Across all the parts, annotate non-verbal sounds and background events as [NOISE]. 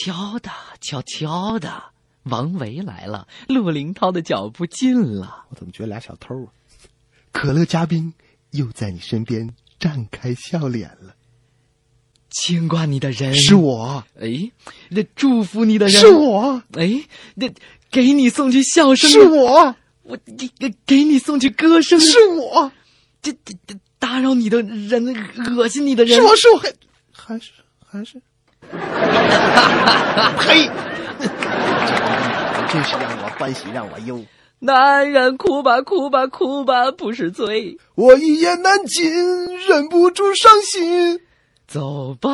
悄悄的，悄悄的，王维来了。陆林涛的脚步近了。我怎么觉得俩小偷啊？可乐嘉宾，又在你身边绽开笑脸了。牵挂你的人是我，哎，那祝福你的人是我，哎，那给你送去笑声是我，我给给你送去歌声是我，这这打扰你的人，恶心你的人是我，是我，还还是还是。[LAUGHS] 嘿，真是让我欢喜让我忧。男人哭吧哭吧哭吧不是罪，我一言难尽，忍不住伤心。走吧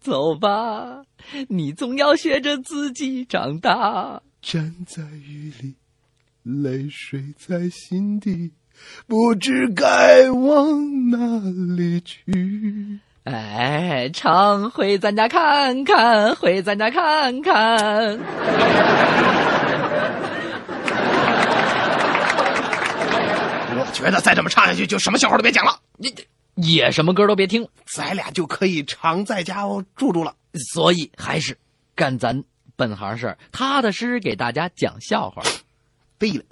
走吧，你总要学着自己长大。站在雨里，泪水在心底，不知该往哪里去。哎，常回咱家看看，回咱家看看。[LAUGHS] 我觉得再这么唱下去，就什么笑话都别讲了，你也什么歌都别听，咱俩就可以常在家住住了。所以还是干咱本行事儿，踏踏实实给大家讲笑话。对了，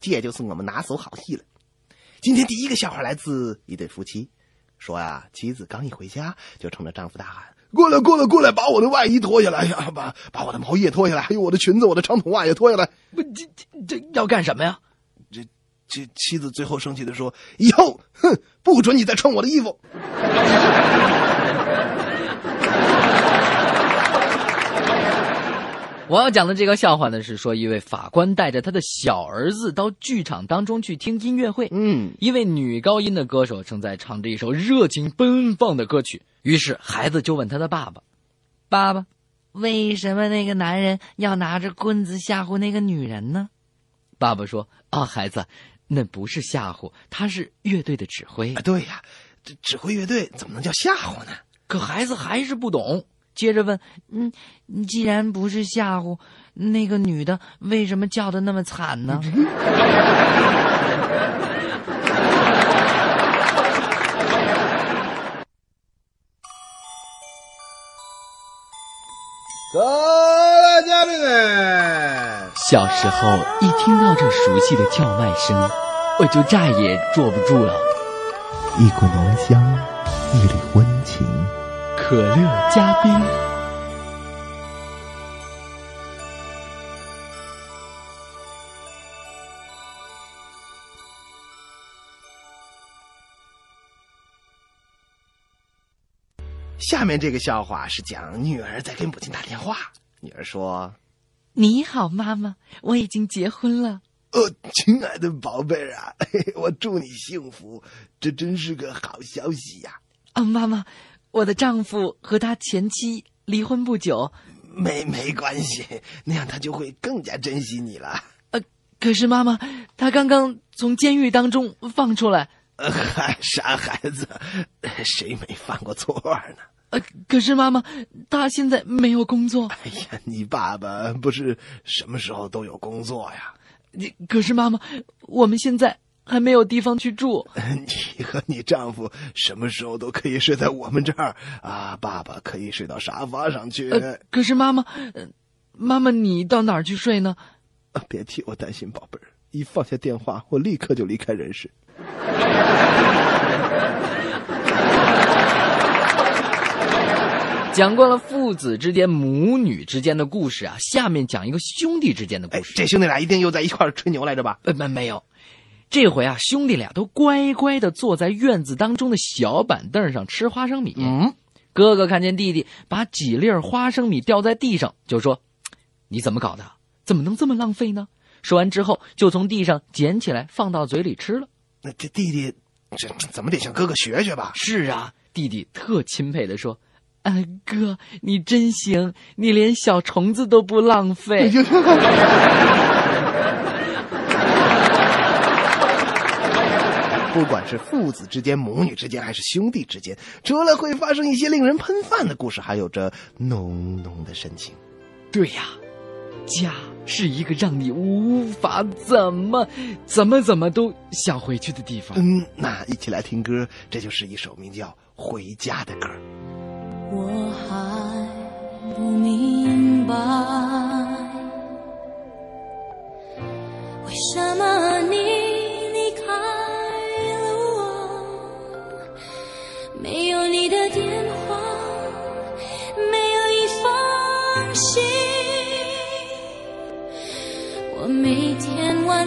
这就是我们拿手好戏了。今天第一个笑话来自一对夫妻。说呀，妻子刚一回家，就冲着丈夫大喊：“过来，过来，过来，把我的外衣脱下来呀！把把我的毛衣也脱下来，还有我的裙子、我的长筒袜也脱下来。”不，这这这要干什么呀？这这妻子最后生气的说：“以后，哼，不准你再穿我的衣服。”我要讲的这个笑话呢，是说一位法官带着他的小儿子到剧场当中去听音乐会。嗯，一位女高音的歌手正在唱着一首热情奔放的歌曲。于是孩子就问他的爸爸：“爸爸，为什么那个男人要拿着棍子吓唬那个女人呢？”爸爸说：“啊，孩子，那不是吓唬，他是乐队的指挥。啊，对呀，这指挥乐队怎么能叫吓唬呢？可孩子还是不懂。”接着问：“嗯，既然不是吓唬，那个女的为什么叫的那么惨呢？”各位嘉宾们，小时候一听到这熟悉的叫卖声，我就再也坐不住了。一股浓香，一缕温情。可乐加冰。下面这个笑话是讲女儿在给母亲打电话。女儿说：“你好，妈妈，我已经结婚了。”哦，亲爱的宝贝儿啊，[LAUGHS] 我祝你幸福，这真是个好消息呀！啊，妈妈。我的丈夫和他前妻离婚不久，没没关系，那样他就会更加珍惜你了。呃，可是妈妈，他刚刚从监狱当中放出来。呃，[LAUGHS] 傻孩子，谁没犯过错呢？呃，可是妈妈，他现在没有工作。哎呀，你爸爸不是什么时候都有工作呀？你可是妈妈，我们现在。还没有地方去住，[LAUGHS] 你和你丈夫什么时候都可以睡在我们这儿啊！爸爸可以睡到沙发上去。可是妈妈，妈妈，你到哪儿去睡呢？啊，别替我担心，宝贝儿。一放下电话，我立刻就离开人世。[LAUGHS] 讲过了父子之间、母女之间的故事啊，下面讲一个兄弟之间的故事。这兄弟俩一定又在一块吹牛来着吧？呃，没没有。这回啊，兄弟俩都乖乖的坐在院子当中的小板凳上吃花生米。嗯，哥哥看见弟弟把几粒花生米掉在地上，就说：“你怎么搞的？怎么能这么浪费呢？”说完之后，就从地上捡起来放到嘴里吃了。那这弟弟，这怎么得向哥哥学学吧？是啊，弟弟特钦佩的说：“啊，哥，你真行，你连小虫子都不浪费。不管是父子之间、母女之间，还是兄弟之间，除了会发生一些令人喷饭的故事，还有着浓浓的深情。对呀，家是一个让你无法怎么怎么怎么都想回去的地方。嗯，那一起来听歌，这就是一首名叫《回家》的歌。我还不明白，为什么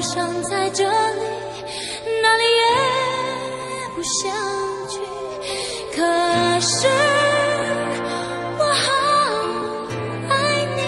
天晚上在这里，哪里也不想去，可是。我好爱你，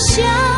想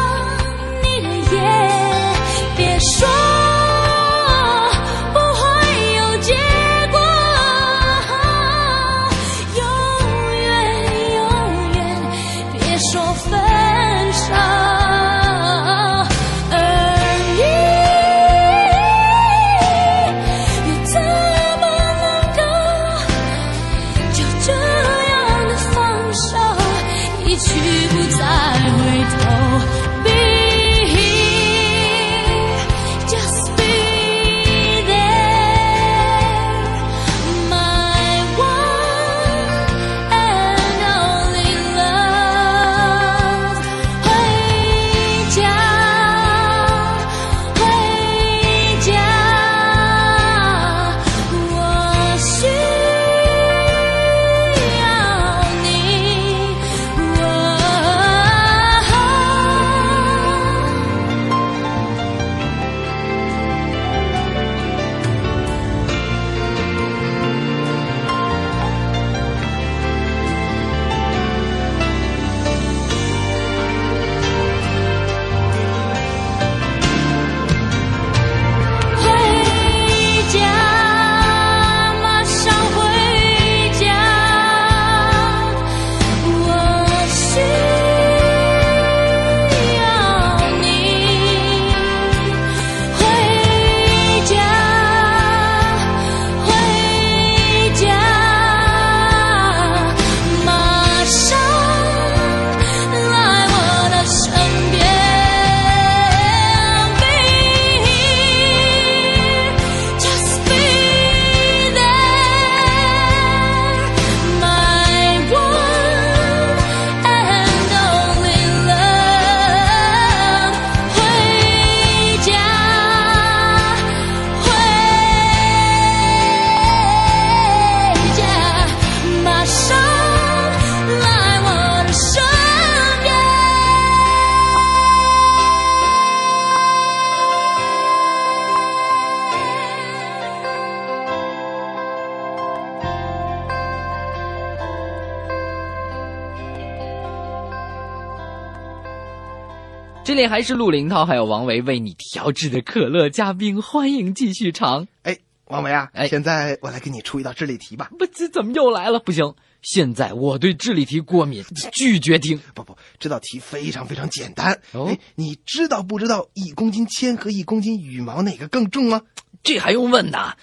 这里还是陆林涛还有王维为你调制的可乐加冰，欢迎继续尝。哎，王维啊，哎现在我来给你出一道智力题吧。不，这怎么又来了？不行，现在我对智力题过敏，[LAUGHS] 拒绝听。不不，这道题非常非常简单。哦哎，你知道不知道一公斤铅和一公斤羽毛哪个更重吗？这还用问呐？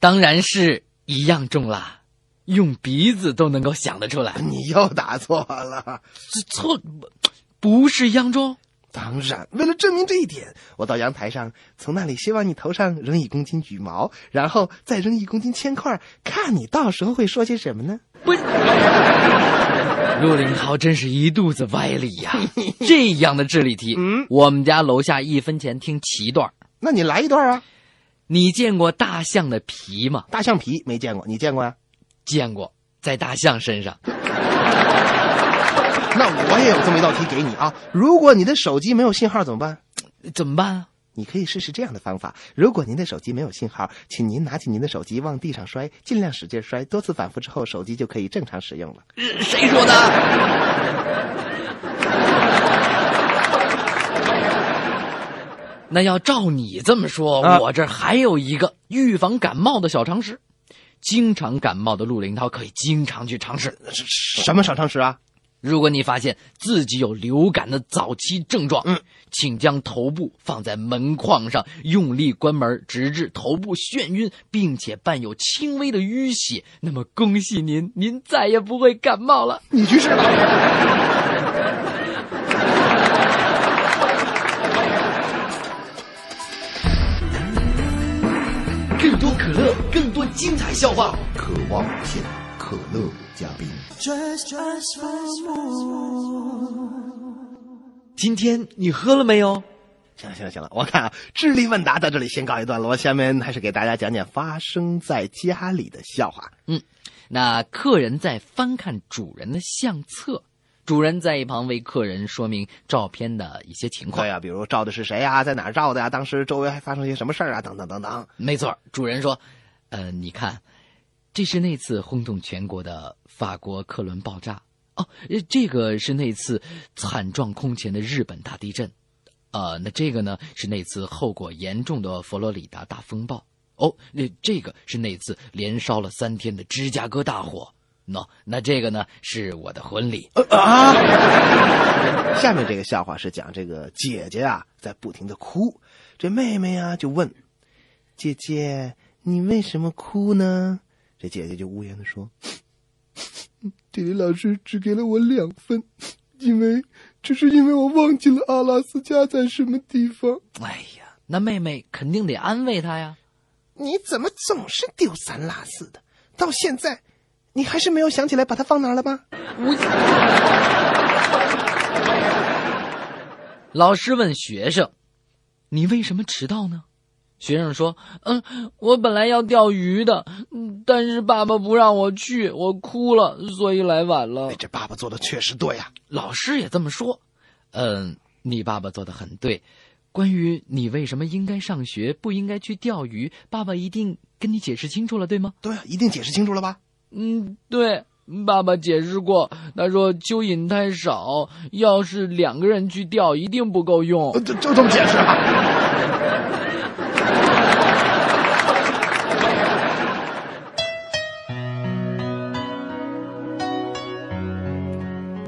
当然是一样重啦，用鼻子都能够想得出来。你又答错了。这错，不是一样重？当然，为了证明这一点，我到阳台上，从那里希望你头上扔一公斤羽毛，然后再扔一公斤铅块，看你到时候会说些什么呢？不，[LAUGHS] 陆林涛真是一肚子歪理呀、[LAUGHS] 这样的智力题，嗯我们家楼下一分钱听七段儿。那你来一段啊！你见过大象的皮吗？大象皮没见过，你见过呀、见过，在大象身上。那我也有这么一道题给你啊！如果你的手机没有信号怎么办？怎么办啊？你可以试试这样的方法：如果您的手机没有信号，请您拿起您的手机往地上摔，尽量使劲摔，多次反复之后，手机就可以正常使用了。谁说的？[LAUGHS] 那要照你这么说，啊我这儿还有一个预防感冒的小常识。经常感冒的陆林涛可以经常去尝试。什么小常识啊？如果你发现自己有流感的早期症状，嗯，请将头部放在门框上，用力关门，直至头部眩晕，并且伴有轻微的淤血。那么恭喜您，您再也不会感冒了。你去试吧。更多可乐，更多精彩笑话。渴望无限，可乐加冰。Just us once more. 今天你喝了没有？行了行了行了，我看啊，智力问答到这里先告一段落，下面还是给大家讲讲发生在家里的笑话。嗯那客人在翻看主人的相册，主人在一旁为客人说明照片的一些情况对。呀、比如照的是谁呀、在哪照的呀、当时周围还发生些什么事儿啊？等等等等。没错，主人说：“呃，你看，这是那次轰动全国的法国客轮爆炸哦，这个是那次惨状空前的日本大地震，呃，那这个呢是那次后果严重的佛罗里达大风暴。哦，那这个是那次连烧了三天的芝加哥大火。喏、那这个呢是我的婚礼。啊！[LAUGHS] 下面这个笑话是讲这个姐姐啊在不停的哭，这妹妹啊就问姐姐你为什么哭呢？这姐姐就无言的说：“地理老师只给了我两分，因为只是因为我忘记了阿拉斯加在什么地方。哎呀，那妹妹肯定得安慰她呀。你怎么总是丢三落四的？到现在你还是没有想起来把它放哪儿了吧？”老师问学生：“你为什么迟到呢？”学生说：“嗯，我本来要钓鱼的，嗯但是爸爸不让我去，我哭了，所以来晚了哎，。这爸爸做的确实对呀、”老师也这么说。嗯，你爸爸做的很对。关于你为什么应该上学，不应该去钓鱼，爸爸一定跟你解释清楚了，对吗？对啊，一定解释清楚了吧？嗯，对，爸爸解释过，他说蚯蚓太少，要是两个人去钓，一定不够用呃。就就这么解释啊？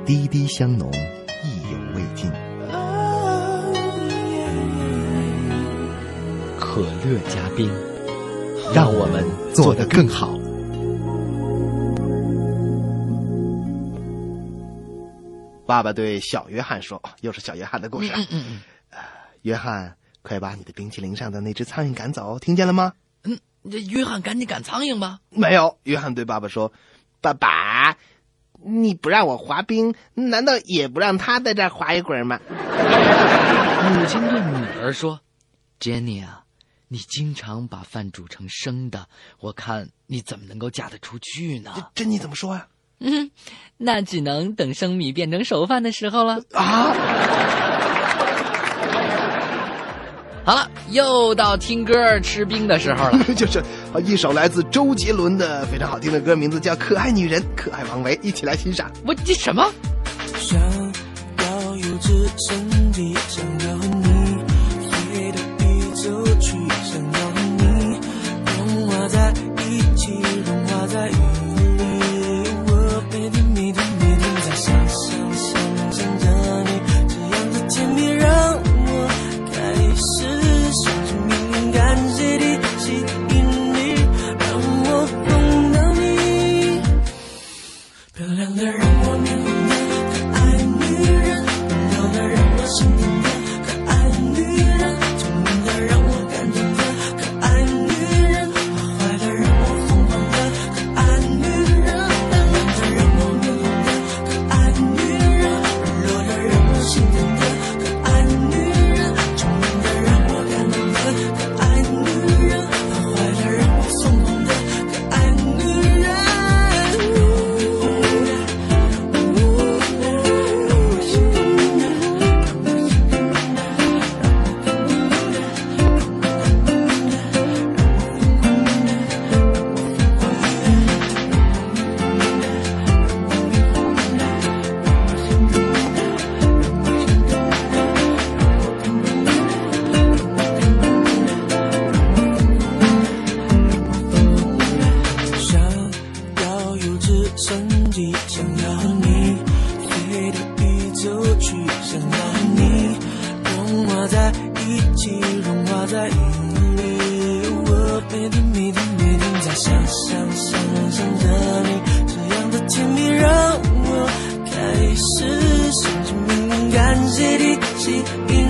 滴滴香浓，意犹未尽。可乐加冰，让我们做得更好。爸爸对小约翰说：“哦又是小约翰的故事嗯。嗯嗯约翰，快把你的冰淇淋上的那只苍蝇赶走，听见了吗？”嗯，这约翰赶紧赶苍蝇吧。没有。约翰对爸爸说：“爸爸，你不让我滑冰，难道也不让他在这儿滑一会儿吗？”母亲对女儿说：“Jenny 啊，你经常把饭煮成生的，我看你怎么能够嫁得出去呢珍妮怎么说呀、？”嗯，那只能等生米变成熟饭的时候了。啊？好了，又到听歌吃冰的时候了。[LAUGHS] 就是啊，一首来自周杰伦的非常好听的歌，名字叫《可爱女人》，可爱王维，一起来欣赏。我这什么？想要有只融化在雨里。我每天每天每天在想想想想着你，这样的甜蜜让我开始相信命运，感谢地吸引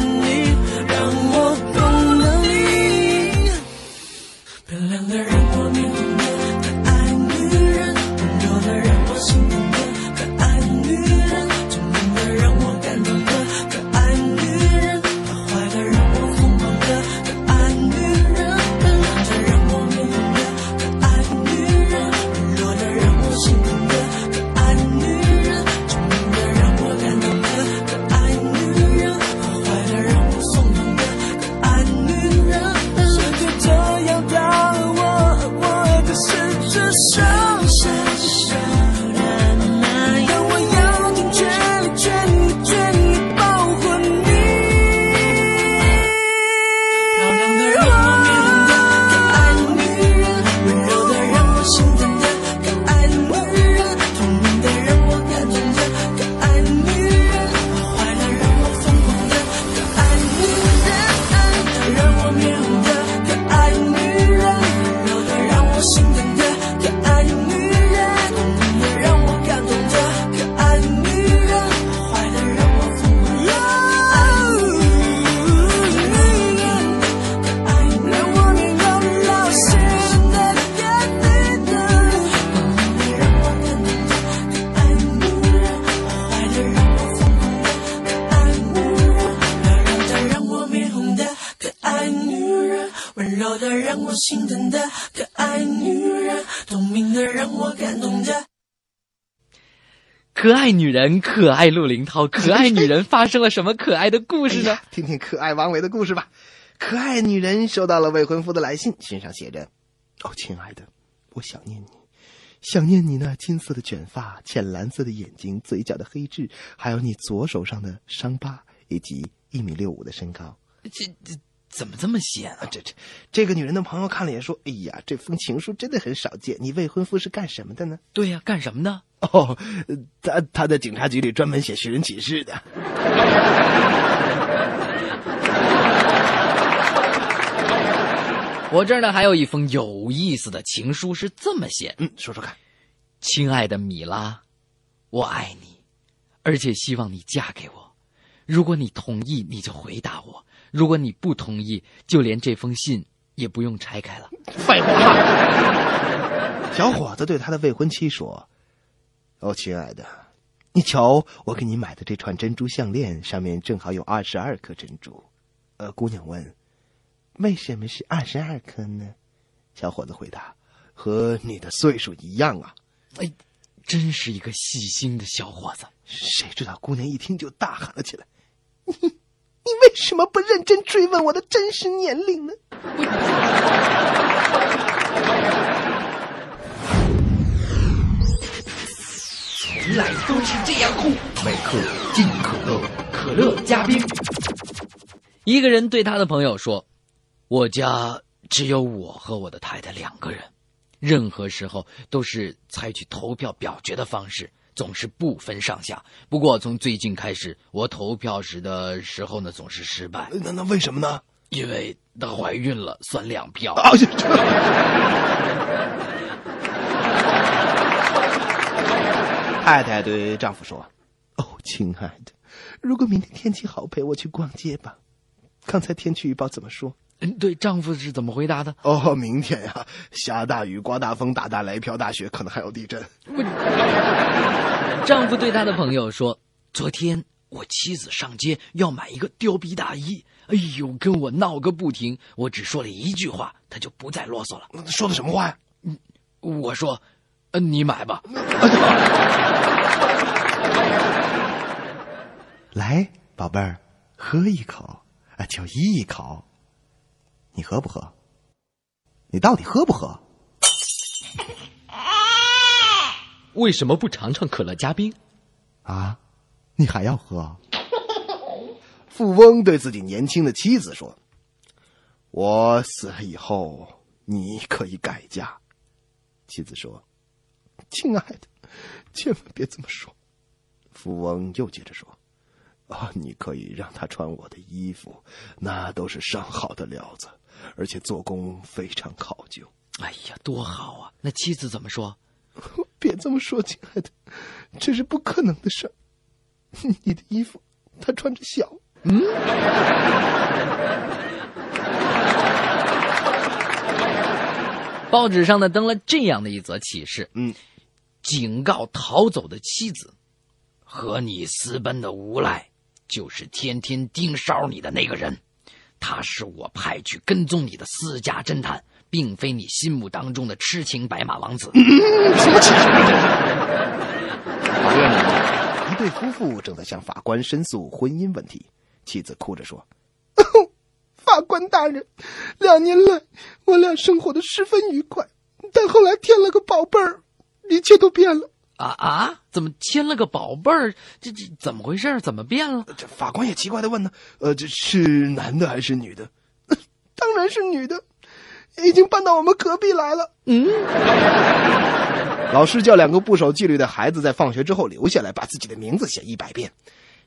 只可爱女人，可爱陆林涛，可爱女人发生了什么可爱的故事呢？哎听听可爱王维的故事吧。可爱女人收到了未婚夫的来信，信上写着：“哦，亲爱的，我想念你，想念你那金色的卷发、浅蓝色的眼睛、嘴角的黑痣，还有你左手上的伤疤，以及一米六五的身高。这这怎么这么写啊，？这这，这个女人的朋友看了也说：“哎呀，这封情书真的很少见。你未婚夫是干什么的呢对呀、干什么的？？”哦，呃他他在警察局里专门写寻人启事的。[LAUGHS] 我这儿呢还有一封有意思的情书，是这么写：嗯，说说看。亲爱的米拉，我爱你，而且希望你嫁给我。如果你同意，你就回答我；如果你不同意，就连这封信也不用拆开了。废话。小伙子对他的未婚妻说：“哦，亲爱的，你瞧，我给你买的这串珍珠项链上面正好有二十二颗珍珠。”呃，姑娘问：“为什么是二十二颗呢？”小伙子回答：“和你的岁数一样啊。哎，真是一个细心的小伙子。”谁知道姑娘一听就大喊了起来：“你你为什么不认真追问我的真实年龄呢？”原来都是这样酷，每克进可乐，可乐加冰。一个人对他的朋友说：“我家只有我和我的太太两个人，任何时候都是采取投票表决的方式，总是不分上下。不过从最近开始，我投票时的时候呢，总是失败，那那为什么呢？因为她怀孕了，算两票。啊，太太 [LAUGHS] 对丈夫说：“哦，亲爱的，如果明天天气好，陪我去逛街吧。刚才天气预报怎么说？嗯，对，丈夫是怎么回答的？哦，明天呀，下大雨、刮大风、打大雷、飘大雪，可能还有地震。[LAUGHS] 丈夫对他的朋友说：“昨天我妻子上街要买一个貂皮大衣，哎呦，跟我闹个不停。我只说了一句话，他就不再啰嗦了。说的什么话呀？嗯我说：‘呃，你买吧。[LAUGHS] 来，宝贝儿，喝一口啊，就一口。你喝不喝？你到底喝不喝？’为什么不尝尝可乐加冰？啊，你还要喝？富翁对自己年轻的妻子说：“我死了以后，你可以改嫁。”妻子说：“亲爱的，千万别这么说。”富翁又接着说：“啊，你可以让他穿我的衣服，那都是上好的料子，而且做工非常考究。”哎呀，多好啊！那妻子怎么说？[LAUGHS] 别这么说，亲爱的，这是不可能的事儿。[LAUGHS] 你的衣服他穿着小，嗯 [LAUGHS] 报纸上呢登了这样的一则启事：嗯，警告逃走的妻子，和你私奔的无赖，就是天天盯梢你的那个人，他是我派去跟踪你的私家侦探，并非你心目当中的痴情白马王子。法院里，一对夫妇正在向法官申诉婚姻问题。妻子哭着说：“法官大人，两年来我俩生活的十分愉快，但后来添了个宝贝儿，一切都变了。啊啊！怎么添了个宝贝儿？这这怎么回事？怎么变了？”这法官也奇怪的问呢：“呃，这是男的还是女的？”当然是女的，已经搬到我们隔壁来了。嗯，老师叫两个不守纪律的孩子在放学之后留下来，把自己的名字写一百遍。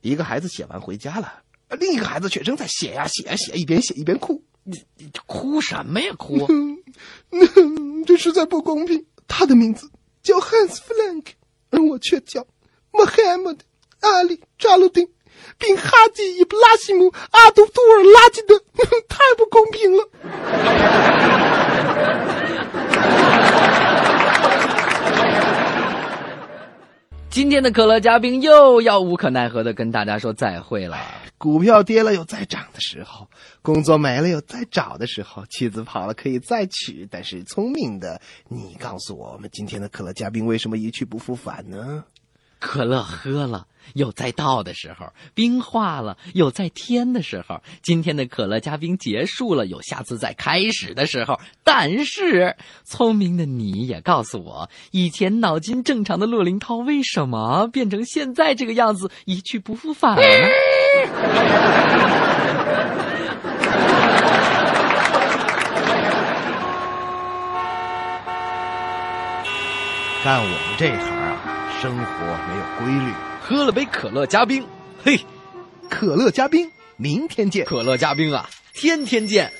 一个孩子写完回家了，另一个孩子却正在写呀写呀写，一边写一边哭。你你哭什么呀？哭！嗯，[LAUGHS] 这实在不公平。他的名字叫汉斯·弗兰克而我却叫穆罕默德阿里扎鲁丁，并哈迪伊布拉西姆阿杜杜尔拉吉德，[LAUGHS] 太不公平了。今天的可乐嘉宾又要无可奈何的跟大家说再会了。股票跌了有再涨的时候，工作没了有再找的时候，妻子跑了可以再娶。但是聪明的你，告诉我，我们今天的可乐嘉宾为什么一去不复返呢？可乐喝了，有再倒的时候；冰化了，有再添的时候。今天的可乐嘉宾结束了，有下次再开始的时候。但是，聪明的你也告诉我，以前脑筋正常的骆林涛为什么变成现在这个样子，一去不复返了呢？干我们这行，生活没有规律。喝了杯可乐加冰，嘿，可乐加冰，明天见。可乐加冰啊，天天见。